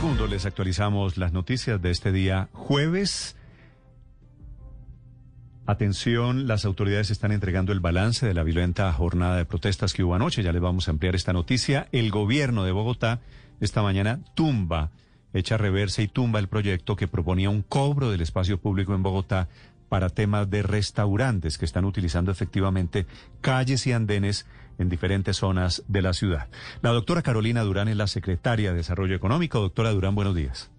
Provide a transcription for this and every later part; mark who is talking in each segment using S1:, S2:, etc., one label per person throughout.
S1: Segundo, les actualizamos las noticias de este día jueves. Atención, las autoridades están entregando el balance de la violenta jornada de protestas que hubo anoche. Ya les vamos a ampliar esta noticia. El gobierno de Bogotá esta mañana tumba echa reversa y tumba el proyecto que proponía un cobro del espacio público en Bogotá para temas de restaurantes que están utilizando efectivamente calles y andenes en diferentes zonas de la ciudad. La doctora Carolina Durán es la secretaria de Desarrollo Económico. Doctora Durán, buenos días.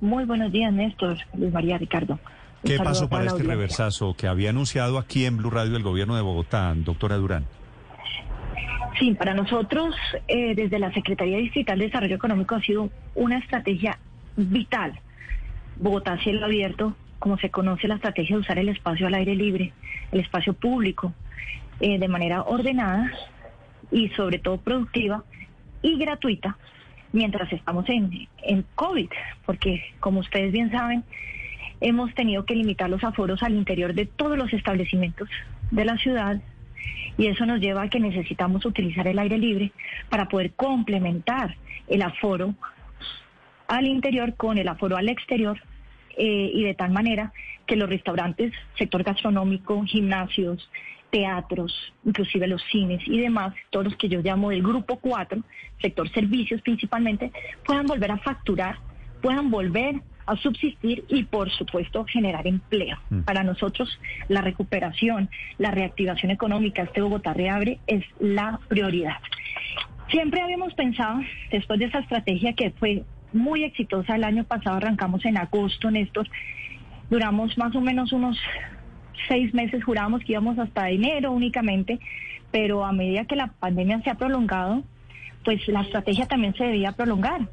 S2: Muy buenos días, Néstor, Luis María Ricardo.
S1: Un ¿Qué pasó para este reversazo que había anunciado aquí en Blue Radio el gobierno de Bogotá, doctora Durán?
S2: Sí, para nosotros, eh, desde la Secretaría Distrital de Desarrollo Económico, ha sido una estrategia vital. Bogotá cielo abierto, como se conoce la estrategia de usar el espacio al aire libre, el espacio público, eh, de manera ordenada y sobre todo productiva y gratuita, mientras estamos en, en COVID, porque como ustedes bien saben, hemos tenido que limitar los aforos al interior de todos los establecimientos de la ciudad y eso nos lleva a que necesitamos utilizar el aire libre para poder complementar el aforo al interior con el aforo al exterior eh, y de tal manera que los restaurantes, sector gastronómico, gimnasios, teatros, inclusive los cines y demás, todos los que yo llamo del grupo 4, sector servicios principalmente, puedan volver a facturar, puedan volver a subsistir y, por supuesto, generar empleo. Mm. Para nosotros, la recuperación, la reactivación económica, este Bogotá reabre, es la prioridad. Siempre habíamos pensado, después de esa estrategia que fue muy exitosa el año pasado, arrancamos en agosto, Néstor, duramos más o menos unos seis meses, jurábamos que íbamos hasta enero únicamente, pero a medida que la pandemia se ha prolongado, pues la estrategia también se debía prolongar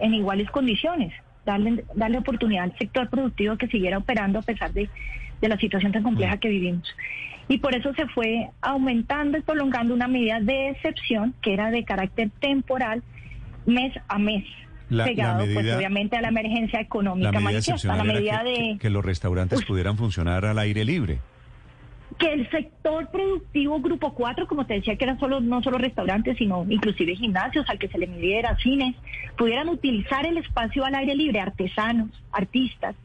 S2: en iguales condiciones darle, darle oportunidad al sector productivo que siguiera operando a pesar de, la situación tan compleja mm. que vivimos. Y por eso se fue aumentando y prolongando una medida de excepción que era de carácter temporal mes a mes. Pegado pues obviamente a la emergencia económica
S1: la medida a la medida de que los restaurantes pudieran funcionar al aire libre
S2: que el sector productivo Grupo 4, como te decía, que eran solo, no solo restaurantes, sino inclusive gimnasios al que se le midiera, cines, pudieran utilizar el espacio al aire libre, artesanos, artistas,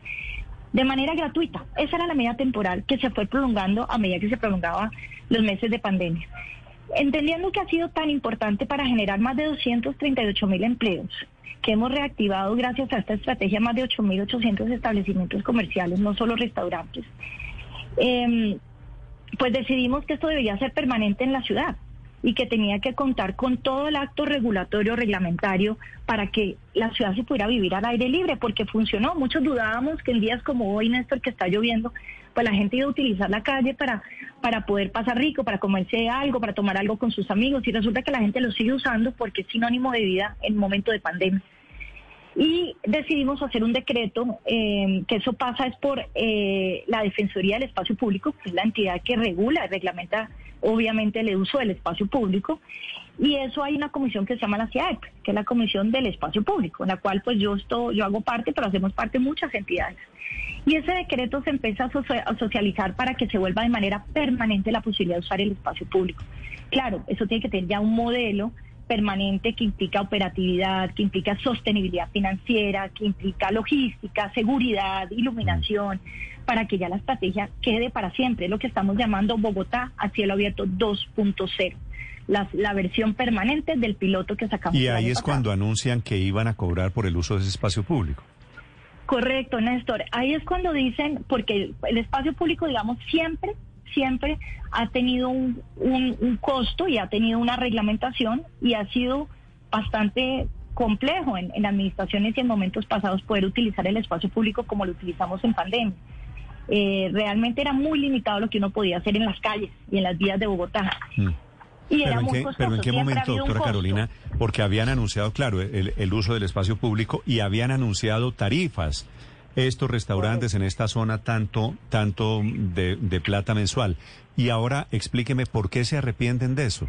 S2: de manera gratuita. Esa era la medida temporal que se fue prolongando a medida que se prolongaba los meses de pandemia. Entendiendo que ha sido tan importante para generar más de 238 mil empleos, que hemos reactivado gracias a esta estrategia más de 8.800 establecimientos comerciales, no solo restaurantes. Eh, pues decidimos que esto debía ser permanente en la ciudad y que tenía que contar con todo el acto regulatorio, reglamentario, para que la ciudad se pudiera vivir al aire libre, porque funcionó. Muchos dudábamos que en días como hoy, Néstor, que está lloviendo, pues la gente iba a utilizar la calle para, para poder pasar rico, para comerse algo, para tomar algo con sus amigos, y resulta que la gente lo sigue usando porque es sinónimo de vida en momento de pandemia y decidimos hacer un decreto, eh, que eso pasa es por eh, la Defensoría del Espacio Público, que es la entidad que regula y reglamenta obviamente el uso del espacio público, y eso hay una comisión que se llama la CIAEP, que es la Comisión del Espacio Público, en la cual pues yo, estoy, yo hago parte, pero hacemos parte muchas entidades. Y ese decreto se empieza a socializar para que se vuelva de manera permanente la posibilidad de usar el espacio público. Claro, eso tiene que tener ya un modelo permanente que implica operatividad, que implica sostenibilidad financiera, que implica logística, seguridad, iluminación, para que ya la estrategia quede para siempre, lo que estamos llamando Bogotá a cielo abierto 2.0. La, la, versión permanente del piloto que sacamos.
S1: Y ahí es cuando anuncian que iban a cobrar por el uso de ese espacio público.
S2: Correcto, Néstor. Ahí es cuando dicen, porque el espacio público, digamos, siempre siempre ha tenido un, un, costo y ha tenido una reglamentación y ha sido bastante complejo en, en, administraciones y en momentos pasados poder utilizar el espacio público como lo utilizamos en pandemia. Eh, realmente era muy limitado lo que uno podía hacer en las calles y en las vías de Bogotá. Mm. Y
S1: Pero
S2: era
S1: en,
S2: muy
S1: qué,
S2: costoso.
S1: pero en qué momento, doctora. Carolina, porque habían anunciado, claro, el, el uso del espacio público y habían anunciado tarifas. Estos restaurantes en esta zona tanto, tanto de, de plata mensual. Y ahora explíqueme por qué se arrepienten de eso.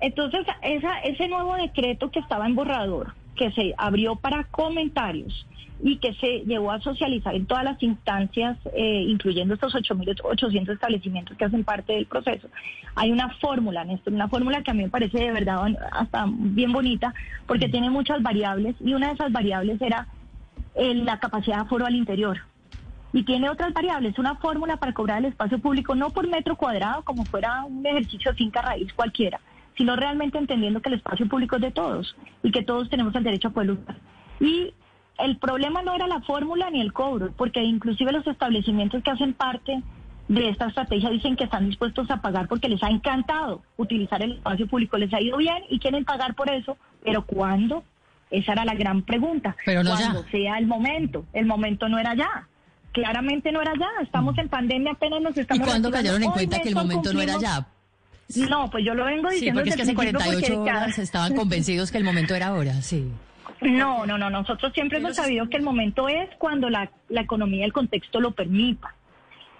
S2: Entonces, esa, ese nuevo decreto que estaba en borrador, que se abrió para comentarios y que se llevó a socializar en todas las instancias, eh, incluyendo estos 8.800 establecimientos que hacen parte del proceso, hay una fórmula, Néstor, una fórmula que a mí me parece de verdad hasta bien bonita, porque tiene muchas variables y una de esas variables era eh, la capacidad de aforo al interior. Y tiene otras variables, una fórmula para cobrar el espacio público no por metro cuadrado como fuera un ejercicio de finca cualquiera, sino realmente entendiendo que el espacio público es de todos y que todos tenemos el derecho a poder usar. Y el problema no era la fórmula ni el cobro, porque inclusive los establecimientos que hacen parte de esta estrategia dicen que están dispuestos a pagar porque les ha encantado utilizar el espacio público, les ha ido bien y quieren pagar por eso, pero ¿cuándo? Esa era la gran pregunta.
S3: Pero no ya.
S2: Cuando sea el momento. El momento no era ya. Claramente no era ya. Estamos en pandemia, apenas nos
S3: ¿Y
S2: estamos...
S3: cuándo
S2: reactivando.
S3: cayeron en cuenta que el momento no era ya?
S2: No, pues yo lo vengo
S3: Sí,
S2: diciendo
S3: porque es que hace
S2: el principio
S3: 48
S2: porque cada-
S3: horas estaban convencidos que el momento era ahora, sí.
S2: No, no, no. Nosotros siempre hemos sabido que el momento es cuando la, la economía y el contexto lo permita.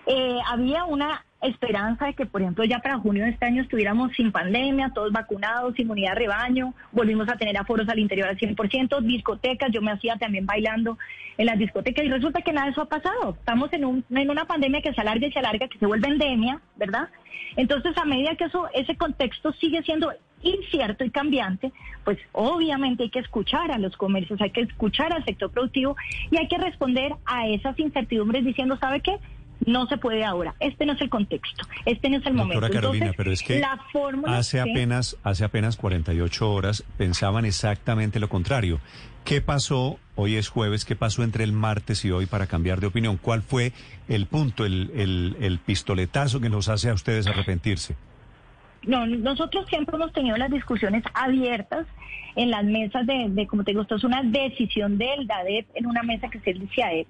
S2: Eh, había una esperanza de que, por ejemplo, ya para junio de este año estuviéramos sin pandemia, todos vacunados, inmunidad de rebaño, volvimos a tener aforos al interior al 100%, discotecas, yo me hacía también bailando en las discotecas y resulta que nada de eso ha pasado. Estamos en, un, en una pandemia que se alarga y se alarga, que se vuelve endemia, ¿verdad? Entonces, a medida que eso, ese contexto sigue siendo incierto y cambiante, pues obviamente hay que escuchar a los comercios, hay que escuchar al sector productivo y hay que responder a esas incertidumbres diciendo, ¿sabe qué? No se puede ahora. Este no es el contexto. Este no es el momento.
S1: Doctora Carolina,
S2: Entonces,
S1: pero es que
S2: la fórmula
S1: hace apenas, hace apenas 48 horas pensaban exactamente lo contrario. ¿Qué pasó? Hoy es jueves, ¿qué pasó entre el martes y hoy para cambiar de opinión? ¿Cuál fue el punto, el, el, el pistoletazo que los hace a ustedes arrepentirse?
S2: No, nosotros siempre hemos tenido las discusiones abiertas en las mesas de, de como te digo, esto es una decisión del DADEP en una mesa que es el CIAEP.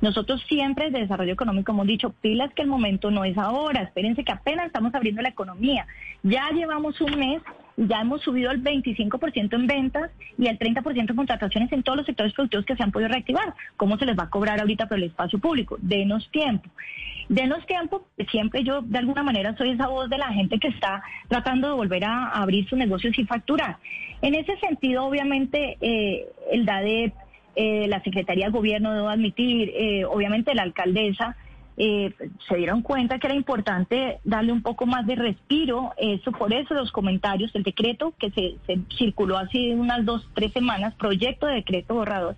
S2: Nosotros siempre desde Desarrollo Económico hemos dicho, pilas que el momento no es ahora, espérense que apenas estamos abriendo la economía. Ya llevamos un mes, ya hemos subido el 25% en ventas y el 30% en contrataciones en todos los sectores productivos que se han podido reactivar. ¿Cómo se les va a cobrar ahorita por el espacio público? Denos tiempo. Denos tiempo, siempre yo de alguna manera soy esa voz de la gente que está tratando de volver a, abrir sus negocios y facturar. En ese sentido, obviamente, eh, el DADEP, eh, la Secretaría de Gobierno, debo admitir, eh, obviamente la alcaldesa, eh, se dieron cuenta que era importante darle un poco más de respiro. Eso, por eso los comentarios, el decreto que se, circuló hace unas dos, tres semanas, proyecto de decreto borrador,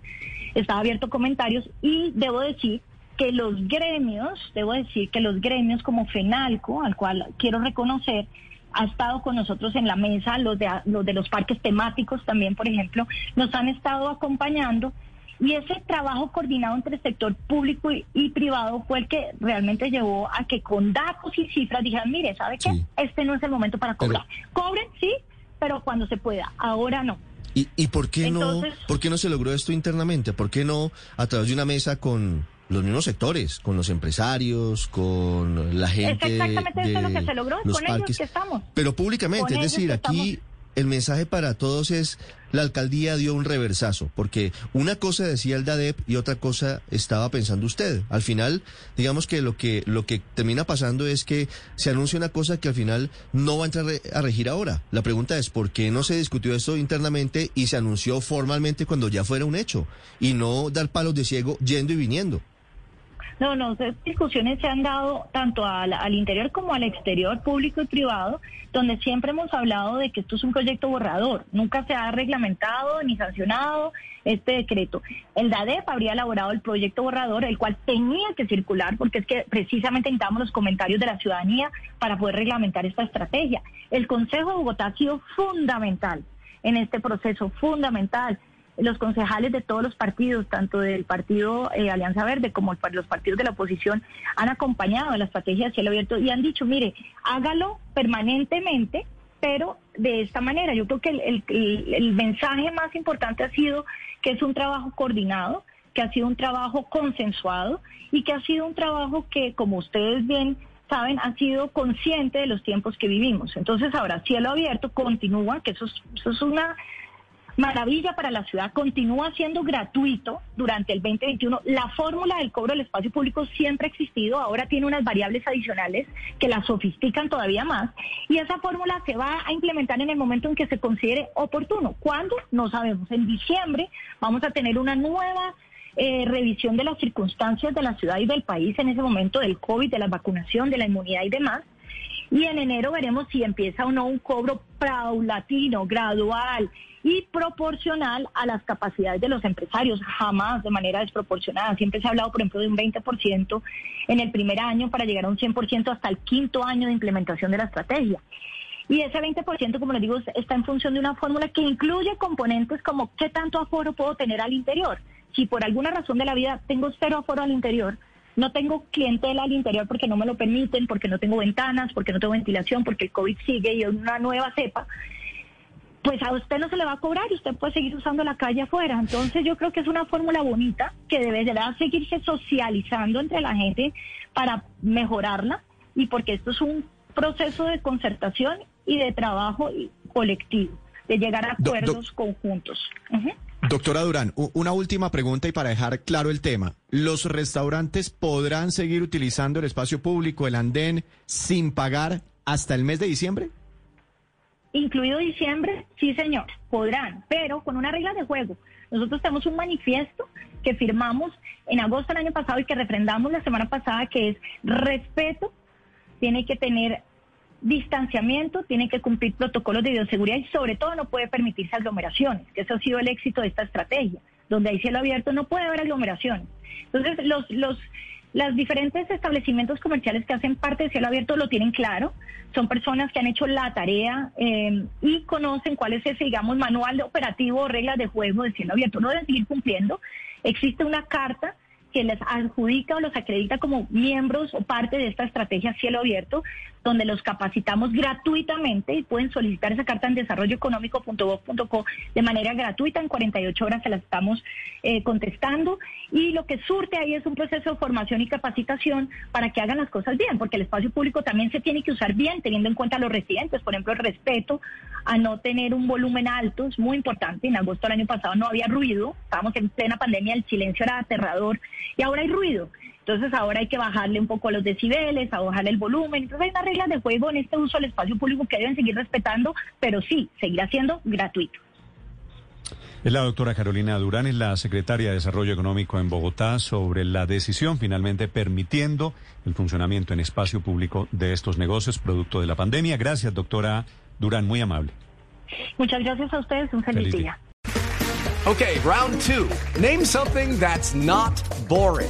S2: estaba abierto comentarios y debo decir que los gremios, debo decir que los gremios como FENALCO, al cual quiero reconocer, ha estado con nosotros en la mesa, los de, los de los parques temáticos también, por ejemplo, nos han estado acompañando y ese trabajo coordinado entre el sector público y, y privado fue el que realmente llevó a que con datos y cifras dijeran, mire, ¿sabe qué?
S4: Sí.
S2: Este no es el momento para
S4: Pero-
S2: cobrar. Cobren, sí, pero cuando se pueda, ahora no.
S4: ¿Y, y por, qué
S2: Entonces-
S4: no, por qué no se logró esto internamente? ¿Por qué no a través de una mesa con los mismos sectores, con los empresarios, con la gente
S2: exactamente eso
S4: de
S2: es lo que se logró,
S4: los
S2: con ellos
S4: parques?
S2: que estamos.
S4: Pero públicamente,
S2: Con
S4: es decir,
S2: ellos
S4: aquí el mensaje para todos es la alcaldía dio un reversazo, porque una cosa decía el DADEP y otra cosa estaba pensando usted. Al final, digamos que lo que lo que termina pasando es que se anuncia una cosa que al final no va a entrar a regir ahora. La pregunta es por qué no se discutió esto internamente y se anunció formalmente cuando ya fuera un hecho y no dar palos de ciego yendo y viniendo.
S2: No, no, esas discusiones se han dado tanto al, interior como al exterior, público y privado, donde siempre hemos hablado de que esto es un proyecto borrador. Nunca se ha reglamentado ni sancionado este decreto. El DADEP habría elaborado el proyecto borrador, el cual tenía que circular, porque es que precisamente necesitamos los comentarios de la ciudadanía para poder reglamentar esta estrategia. El Consejo de Bogotá ha sido fundamental en este proceso, fundamental los concejales de todos los partidos, tanto del partido eh, Alianza Verde como el- los partidos de la oposición, han acompañado la estrategia de cielo abierto y han dicho, mire, hágalo permanentemente, pero de esta manera. Yo creo que el, el- mensaje más importante ha sido que es un trabajo coordinado, que ha sido un trabajo consensuado y que ha sido un trabajo que, como ustedes bien saben, ha sido consciente de los tiempos que vivimos. Entonces ahora cielo abierto continúa, que eso es, eso es una maravilla para la ciudad, continúa siendo gratuito durante el 2021. La fórmula del cobro del espacio público siempre ha existido, ahora tiene unas variables adicionales que la sofistican todavía más y esa fórmula se va a implementar en el momento en que se considere oportuno. ¿Cuándo? No sabemos. En diciembre vamos a tener una nueva eh, revisión de las circunstancias de la ciudad y del país en ese momento del COVID, de la vacunación, de la inmunidad y demás. Y en enero veremos si empieza o no un cobro paulatino, gradual y proporcional a las capacidades de los empresarios, jamás de manera desproporcionada. Siempre se ha hablado, por ejemplo, de un 20% en el primer año para llegar a un 100% hasta el quinto año de implementación de la estrategia. Y ese 20%, como les digo, está en función de una fórmula que incluye componentes como qué tanto aforo puedo tener al interior. Si por alguna razón de la vida tengo cero aforo al interior, no tengo clientela al interior porque no me lo permiten, porque no tengo ventanas, porque no tengo ventilación, porque el COVID sigue y es una nueva cepa, pues a usted no se le va a cobrar y usted puede seguir usando la calle afuera. Entonces yo creo que es una fórmula bonita que deberá seguirse socializando entre la gente para mejorarla y porque esto es un proceso de concertación y de trabajo colectivo, de llegar a acuerdos conjuntos.
S5: Doctora Durán, una última pregunta y para dejar claro el tema. ¿Los restaurantes podrán seguir utilizando el espacio público, el andén, sin pagar hasta el mes de diciembre?
S2: Incluido diciembre, sí señor, podrán, pero con una regla de juego. Nosotros tenemos un manifiesto que firmamos en agosto del año pasado y que refrendamos la semana pasada, que es respeto, tiene que tener distanciamiento, tiene que cumplir protocolos de bioseguridad y sobre todo no puede permitirse aglomeraciones, que eso ha sido el éxito de esta estrategia. Donde hay cielo abierto no puede haber aglomeraciones. Entonces, los, los, los diferentes establecimientos comerciales que hacen parte de cielo abierto lo tienen claro. Son personas que han hecho la tarea eh, y conocen cuál es ese, digamos, manual operativo o reglas de juego de cielo abierto. No deben seguir cumpliendo. Existe una carta que les adjudica o los acredita como miembros o parte de esta estrategia cielo abierto, donde los capacitamos gratuitamente y pueden solicitar esa carta en desarrolloeconómico.gov.co de manera gratuita. En 48 horas se la estamos eh, contestando. Y lo que surte ahí es un proceso de formación y capacitación para que hagan las cosas bien, porque el espacio público también se tiene que usar bien, teniendo en cuenta a los residentes. Por ejemplo, el respeto a no tener un volumen alto es muy importante. En agosto del año pasado no había ruido, estábamos en plena pandemia, el silencio era aterrador y ahora hay ruido. Entonces ahora hay que bajarle un poco los decibeles, a bajarle el volumen. Entonces hay unas reglas de juego en este uso del espacio público que deben seguir respetando, pero sí, seguirá siendo gratuito.
S1: Es la doctora Carolina Durán, es la secretaria de Desarrollo Económico en Bogotá, sobre la decisión finalmente permitiendo el funcionamiento en espacio público de estos negocios producto de la pandemia. Gracias, doctora Durán, muy amable.
S2: Muchas gracias a ustedes, un feliz, feliz día.
S6: Okay, round two. Name something that's not boring.